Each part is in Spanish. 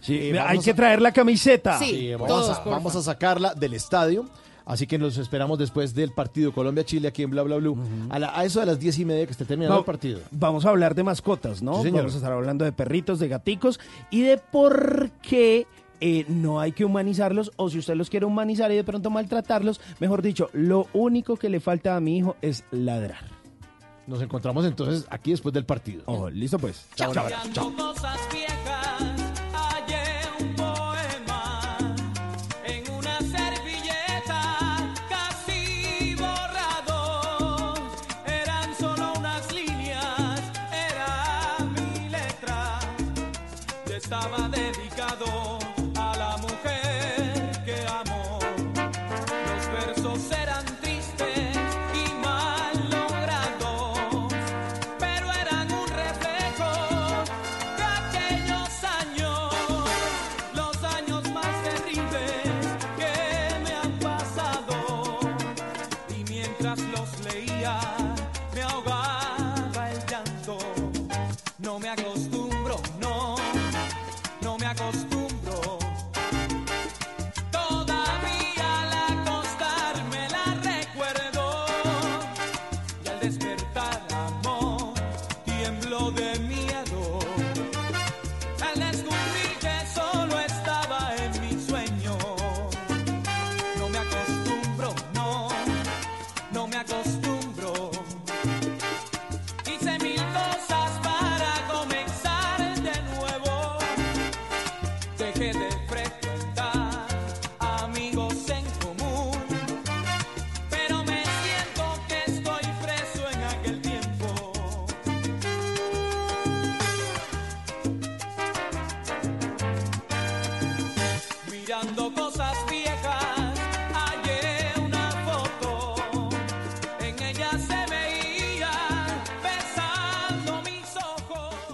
Sí, Eh, hay a- que traer la camiseta. Sí. Sí, vamos, Todos, a, porfa. vamos a sacarla del estadio. Así que nos esperamos después del partido Colombia-Chile aquí en Bla Bla Blue. a, la- a eso de las diez y media que esté terminando Va- el partido. Vamos a hablar de mascotas, ¿no? Sí, señor. Vamos a estar hablando de perritos, de gaticos y de por qué eh, no hay que humanizarlos o si usted los quiere humanizar y de pronto maltratarlos, mejor dicho, lo único que le falta a mi hijo es ladrar. Nos encontramos entonces aquí después del partido. Oh, listo pues. Chao, chao. chao.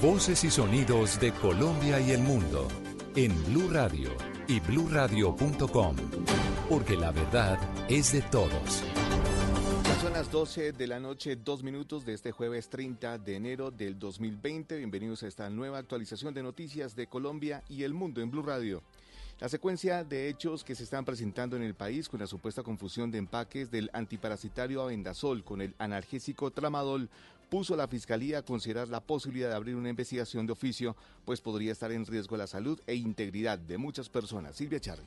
Voces y sonidos de Colombia y el mundo en Blue Radio y bluradio.com. Porque la verdad es de todos. Son las 12 de la noche, dos minutos de este jueves 30 de enero del 2020. Bienvenidos a esta nueva actualización de noticias de Colombia y el mundo en Blue Radio. La secuencia de hechos que se están presentando en el país con la supuesta confusión de empaques del antiparasitario Avendasol con el analgésico Tramadol puso a la Fiscalía a considerar la posibilidad de abrir una investigación de oficio, pues podría estar en riesgo la salud e integridad de muchas personas. Silvia Charri.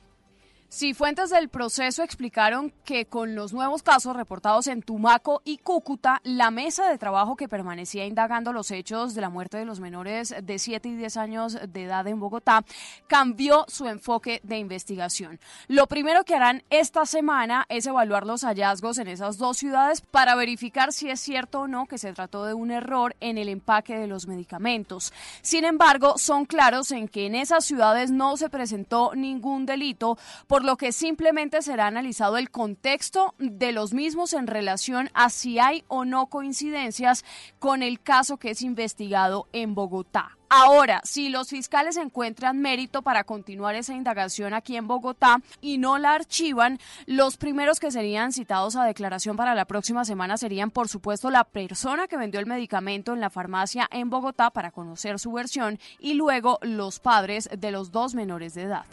Sí, fuentes del proceso explicaron que con los nuevos casos reportados en Tumaco y Cúcuta, la mesa de trabajo que permanecía indagando los hechos de la muerte de los menores de 7 y 10 años de edad en Bogotá cambió su enfoque de investigación. Lo primero que harán esta semana es evaluar los hallazgos en esas dos ciudades para verificar si es cierto o no que se trató de un error en el empaque de los medicamentos. Sin embargo, son claros en que en esas ciudades no se presentó ningún delito, por lo que simplemente será analizado el contexto de los mismos en relación a si hay o no coincidencias con el caso que es investigado en Bogotá. Ahora, si los fiscales encuentran mérito para continuar esa indagación aquí en Bogotá y no la archivan, los primeros que serían citados a declaración para la próxima semana serían, por supuesto, la persona que vendió el medicamento en la farmacia en Bogotá para conocer su versión y luego los padres de los dos menores de edad.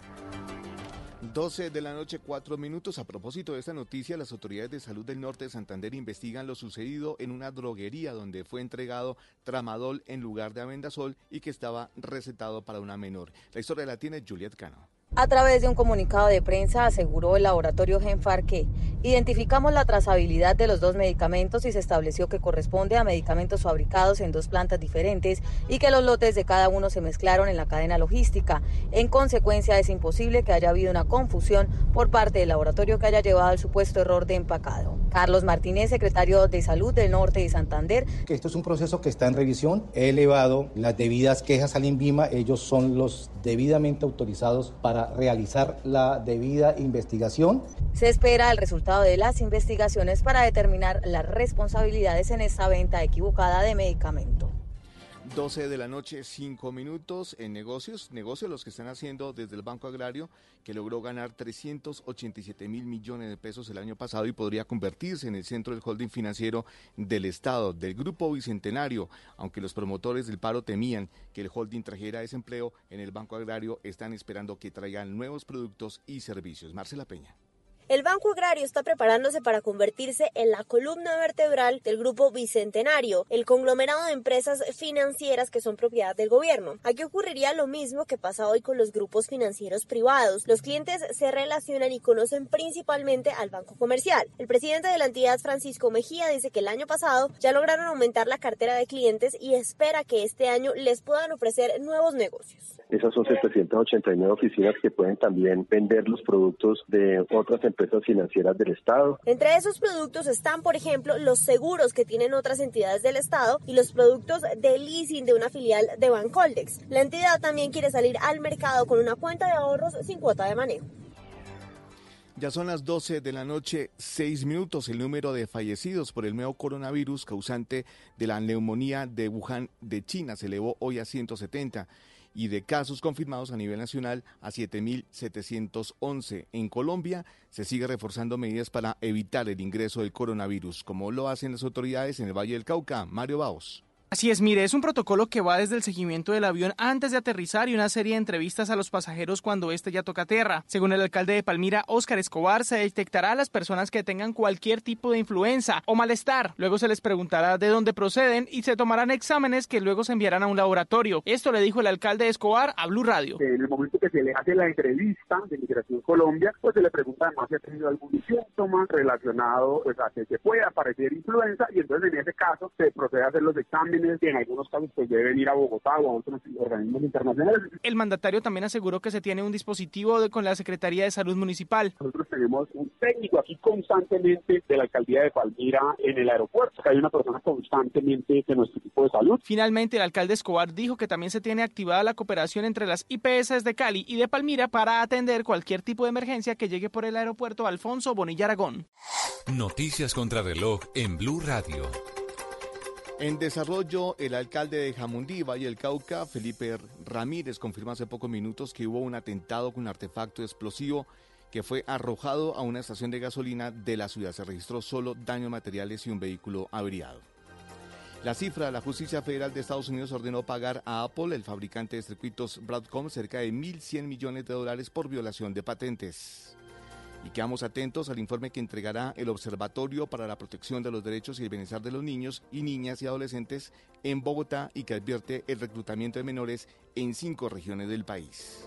12 de la noche, 4 minutos. A propósito de esta noticia, las autoridades de salud del norte de Santander investigan lo sucedido en una droguería donde fue entregado tramadol en lugar de avendasol y que estaba recetado para una menor. La historia la tiene Juliet Cano. A través de un comunicado de prensa aseguró el laboratorio Genfar que identificamos la trazabilidad de los dos medicamentos y se estableció que corresponde a medicamentos fabricados en dos plantas diferentes y que los lotes de cada uno se mezclaron en la cadena logística. En consecuencia, es imposible que haya habido una confusión por parte del laboratorio que haya llevado al supuesto error de empacado. Carlos Martínez, secretario de Salud del Norte de Santander. Esto es un proceso que está en revisión. He elevado las debidas quejas al INVIMA. Ellos son los debidamente autorizados para realizar la debida investigación. Se espera el resultado de las investigaciones para determinar las responsabilidades en esta venta equivocada de medicamento. 12 de la noche, 5 minutos en negocios. Negocios los que están haciendo desde el Banco Agrario, que logró ganar 387 mil millones de pesos el año pasado y podría convertirse en el centro del holding financiero del Estado, del Grupo Bicentenario. Aunque los promotores del paro temían que el holding trajera desempleo, en el Banco Agrario están esperando que traigan nuevos productos y servicios. Marcela Peña. El Banco Agrario está preparándose para convertirse en la columna vertebral del Grupo Bicentenario, el conglomerado de empresas financieras que son propiedad del gobierno. Aquí ocurriría lo mismo que pasa hoy con los grupos financieros privados. Los clientes se relacionan y conocen principalmente al Banco Comercial. El presidente de la entidad, Francisco Mejía, dice que el año pasado ya lograron aumentar la cartera de clientes y espera que este año les puedan ofrecer nuevos negocios. Esas son 789 oficinas que pueden también vender los productos de otras empresas financieras del Estado. Entre esos productos están, por ejemplo, los seguros que tienen otras entidades del Estado y los productos de leasing de una filial de Bancoldex. La entidad también quiere salir al mercado con una cuenta de ahorros sin cuota de manejo. Ya son las 12 de la noche, 6 minutos. El número de fallecidos por el nuevo coronavirus causante de la neumonía de Wuhan de China se elevó hoy a 170 y de casos confirmados a nivel nacional a 7.711. En Colombia se sigue reforzando medidas para evitar el ingreso del coronavirus, como lo hacen las autoridades en el Valle del Cauca. Mario Baos. Así es, mire, es un protocolo que va desde el seguimiento del avión antes de aterrizar y una serie de entrevistas a los pasajeros cuando éste ya toca tierra. Según el alcalde de Palmira, Óscar Escobar, se detectará a las personas que tengan cualquier tipo de influenza o malestar. Luego se les preguntará de dónde proceden y se tomarán exámenes que luego se enviarán a un laboratorio. Esto le dijo el alcalde de Escobar a Blue Radio. En el momento que se le hace la entrevista de Migración Colombia, pues se le pregunta además si ha tenido algún síntoma relacionado pues, a que se pueda aparecer influenza y entonces en ese caso se procede a hacer los exámenes y en algunos casos pues deben ir a Bogotá o a otros organismos internacionales. El mandatario también aseguró que se tiene un dispositivo de, con la Secretaría de Salud Municipal. Nosotros tenemos un técnico aquí constantemente de la alcaldía de Palmira en el aeropuerto. Hay una persona constantemente de nuestro equipo de salud. Finalmente, el alcalde Escobar dijo que también se tiene activada la cooperación entre las IPS de Cali y de Palmira para atender cualquier tipo de emergencia que llegue por el aeropuerto Alfonso Bonilla Aragón. Noticias contra reloj en Blue Radio. En desarrollo, el alcalde de Jamundí, Valle del Cauca, Felipe Ramírez, confirmó hace pocos minutos que hubo un atentado con un artefacto explosivo que fue arrojado a una estación de gasolina de la ciudad. Se registró solo daños materiales y un vehículo averiado. La cifra, la justicia federal de Estados Unidos ordenó pagar a Apple, el fabricante de circuitos Broadcom, cerca de 1.100 millones de dólares por violación de patentes y quedamos atentos al informe que entregará el Observatorio para la Protección de los Derechos y el Bienestar de los Niños y Niñas y Adolescentes en Bogotá y que advierte el reclutamiento de menores en cinco regiones del país.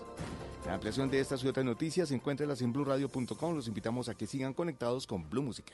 La ampliación de estas y otras noticias encuéntralas en blurradio.com. Los invitamos a que sigan conectados con Blue Música.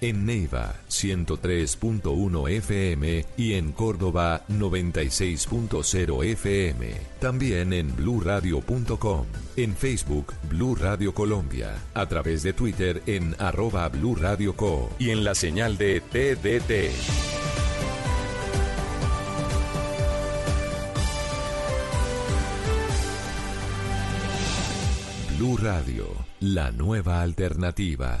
en Neiva 103.1 FM y en Córdoba 96.0 FM. También en bluradio.com, en Facebook Blu Radio Colombia, a través de Twitter en arroba Blu Radio Co y en la señal de TDT. Blue Radio, la nueva alternativa.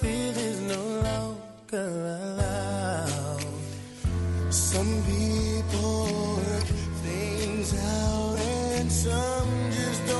feel is no longer allowed. Some people work things out and some just don't.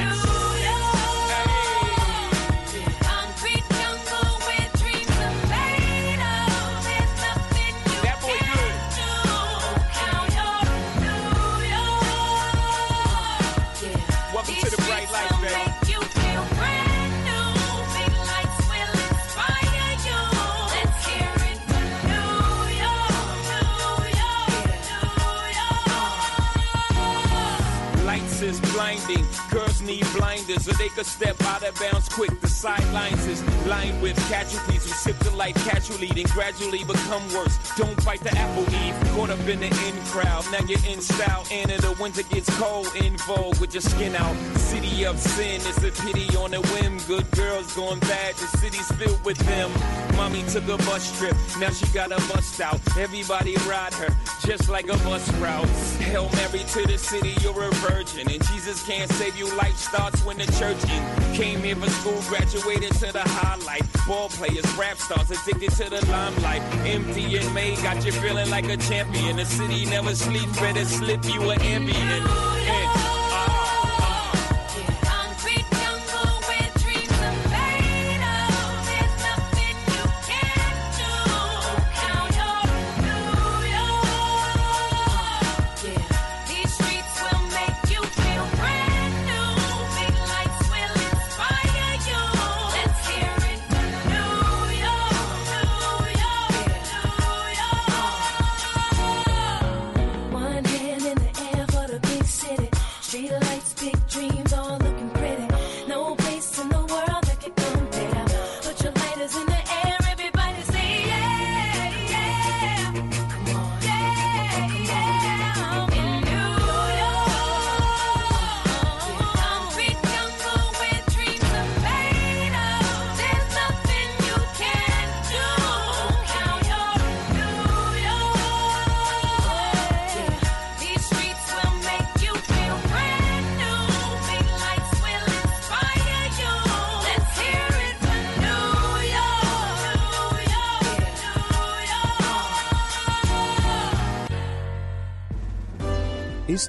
So they could step out of bounds quick. The sidelines is lined with casualties who sip the life casually, then gradually become worse. Don't bite the apple eve. Caught up in the in crowd. Now you're in style. And in the winter gets cold. In vogue with your skin out. City of sin. It's a pity on a whim. Good girls going bad. The city's filled with them. Mommy took a bus trip. Now she got a bust out. Everybody ride her just like a bus route. Hail Mary to the city. You're a virgin. And Jesus can't save you. Life starts when the church in. Came here for school. Graduated to the highlight. Ball players, rap stars. Addicted to the limelight. Empty and May got you feeling like a champion. The city never sleeps. Better slip you an ambient.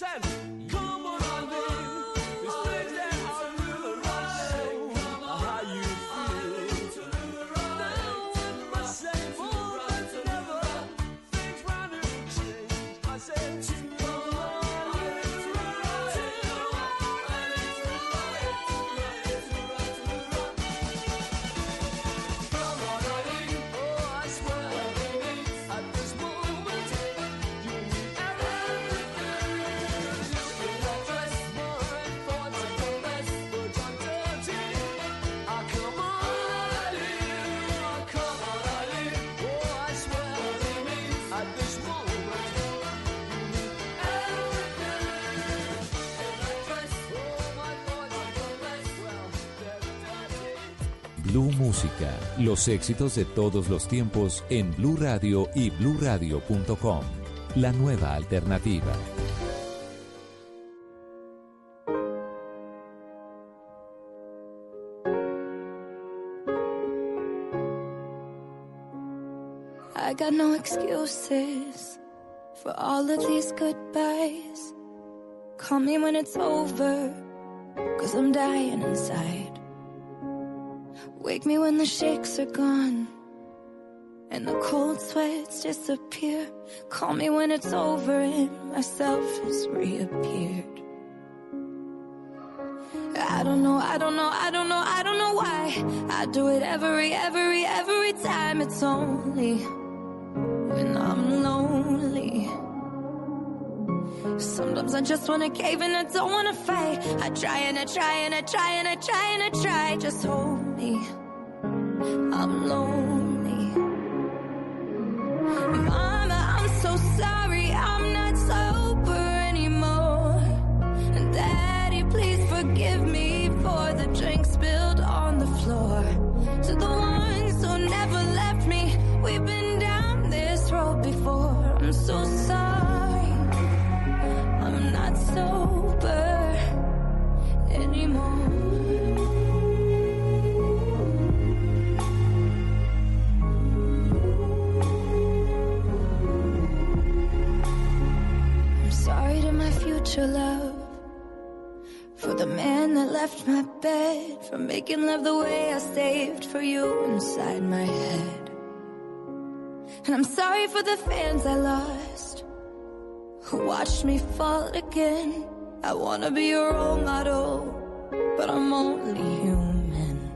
Sen. Blue Música, los éxitos de todos los tiempos en Blue Radio y bluradio.com. La nueva alternativa. I got no excuses for all of these goodbyes. Call me when it's over, cause I'm dying inside. Wake me when the shakes are gone and the cold sweats disappear. Call me when it's over and myself has reappeared. I don't know, I don't know, I don't know, I don't know why. I do it every, every, every time. It's only when I'm lonely. Sometimes I just wanna cave and I don't wanna fight. I try and I try and I try and I try and I try. Just hold me. I'm lonely. Mama, I'm so sorry. Bed. For making love the way I saved for you inside my head. And I'm sorry for the fans I lost. Who watched me fall again. I wanna be your role model. But I'm only human.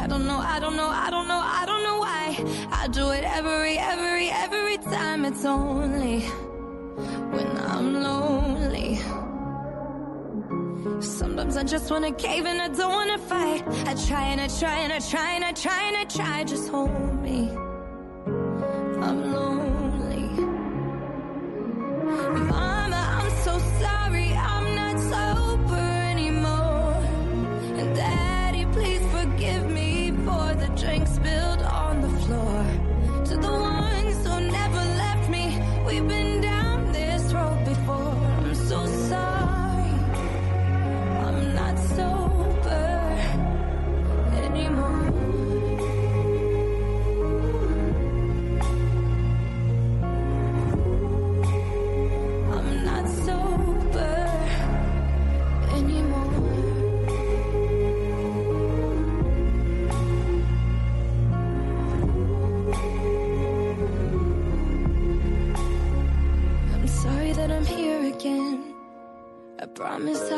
I don't know, I don't know, I don't know, I don't know why. I do it every, every, every time. It's only when I'm lonely. Sometimes I just wanna cave and I don't wanna fight. I try and I try and I try and I try and I try. Just hold me.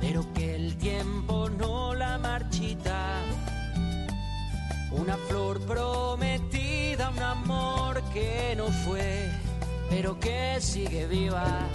pero que el tiempo no la marchita. Una flor prometida, un amor que no fue, pero que sigue viva.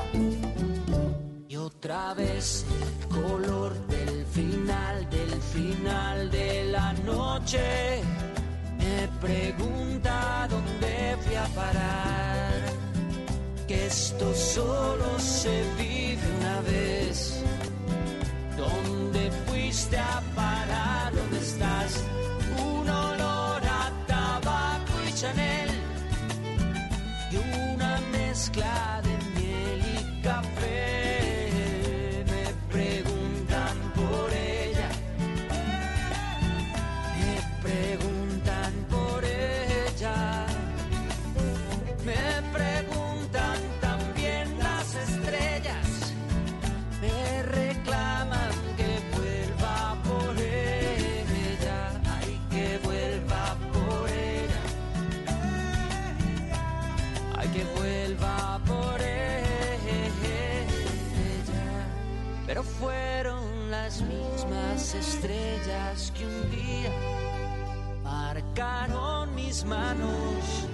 pero fueron las mismas estrellas que un día marcaron mis manos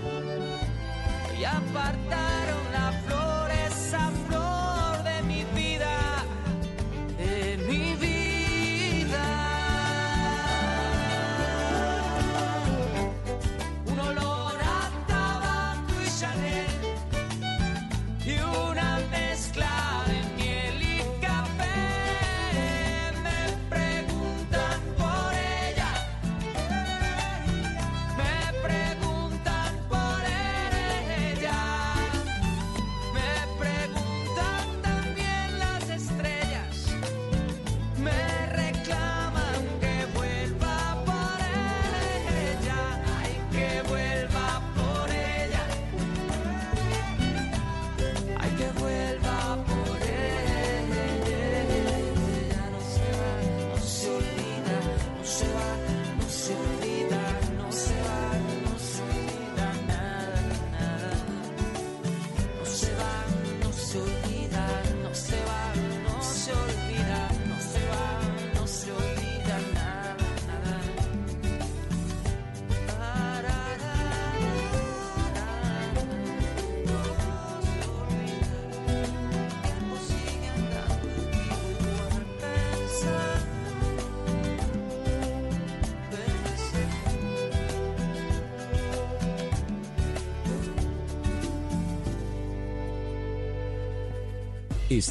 y apartaron la flor.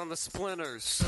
On the splinters.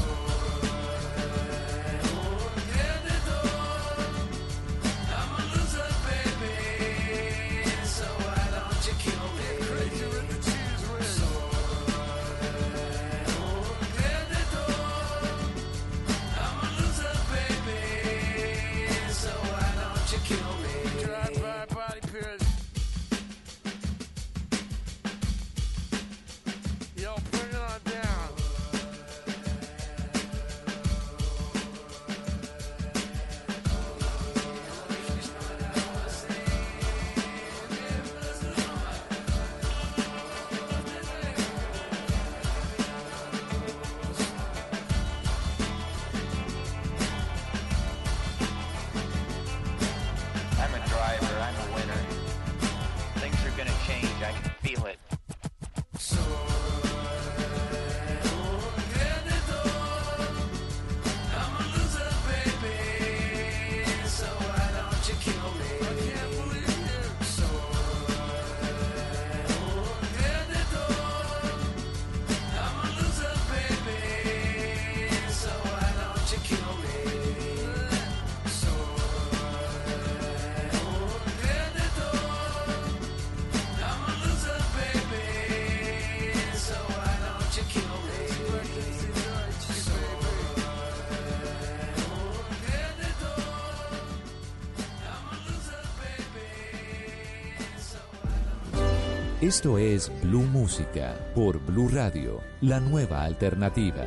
Esto es Blue Música por Blue Radio, la nueva alternativa.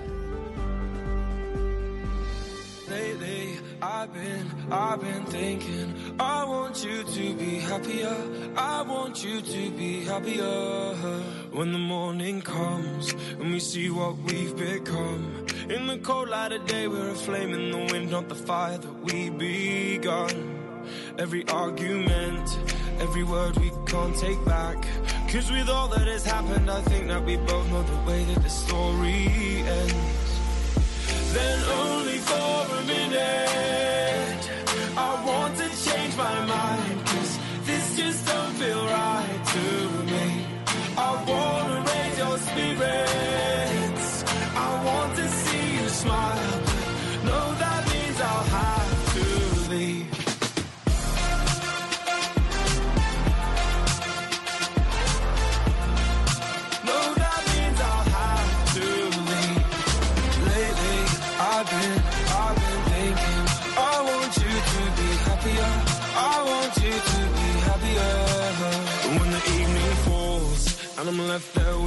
Lately, I've been, I've been thinking. I want you to be happier. I want you to be happier. When the morning comes and we see what we've become. In the cold light of day, we're a flame in the wind, not the fire that we begun. Every argument, every word we can't take back. Cause with all that has happened, I think that we both know the way that the story ends. Then only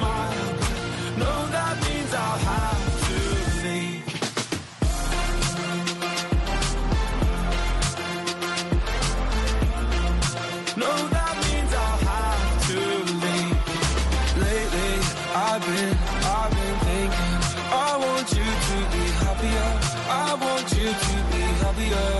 Smile. No, that means I'll have to leave. No, that means I'll have to leave. Lately, I've been, I've been thinking. I want you to be happier. I want you to be happier.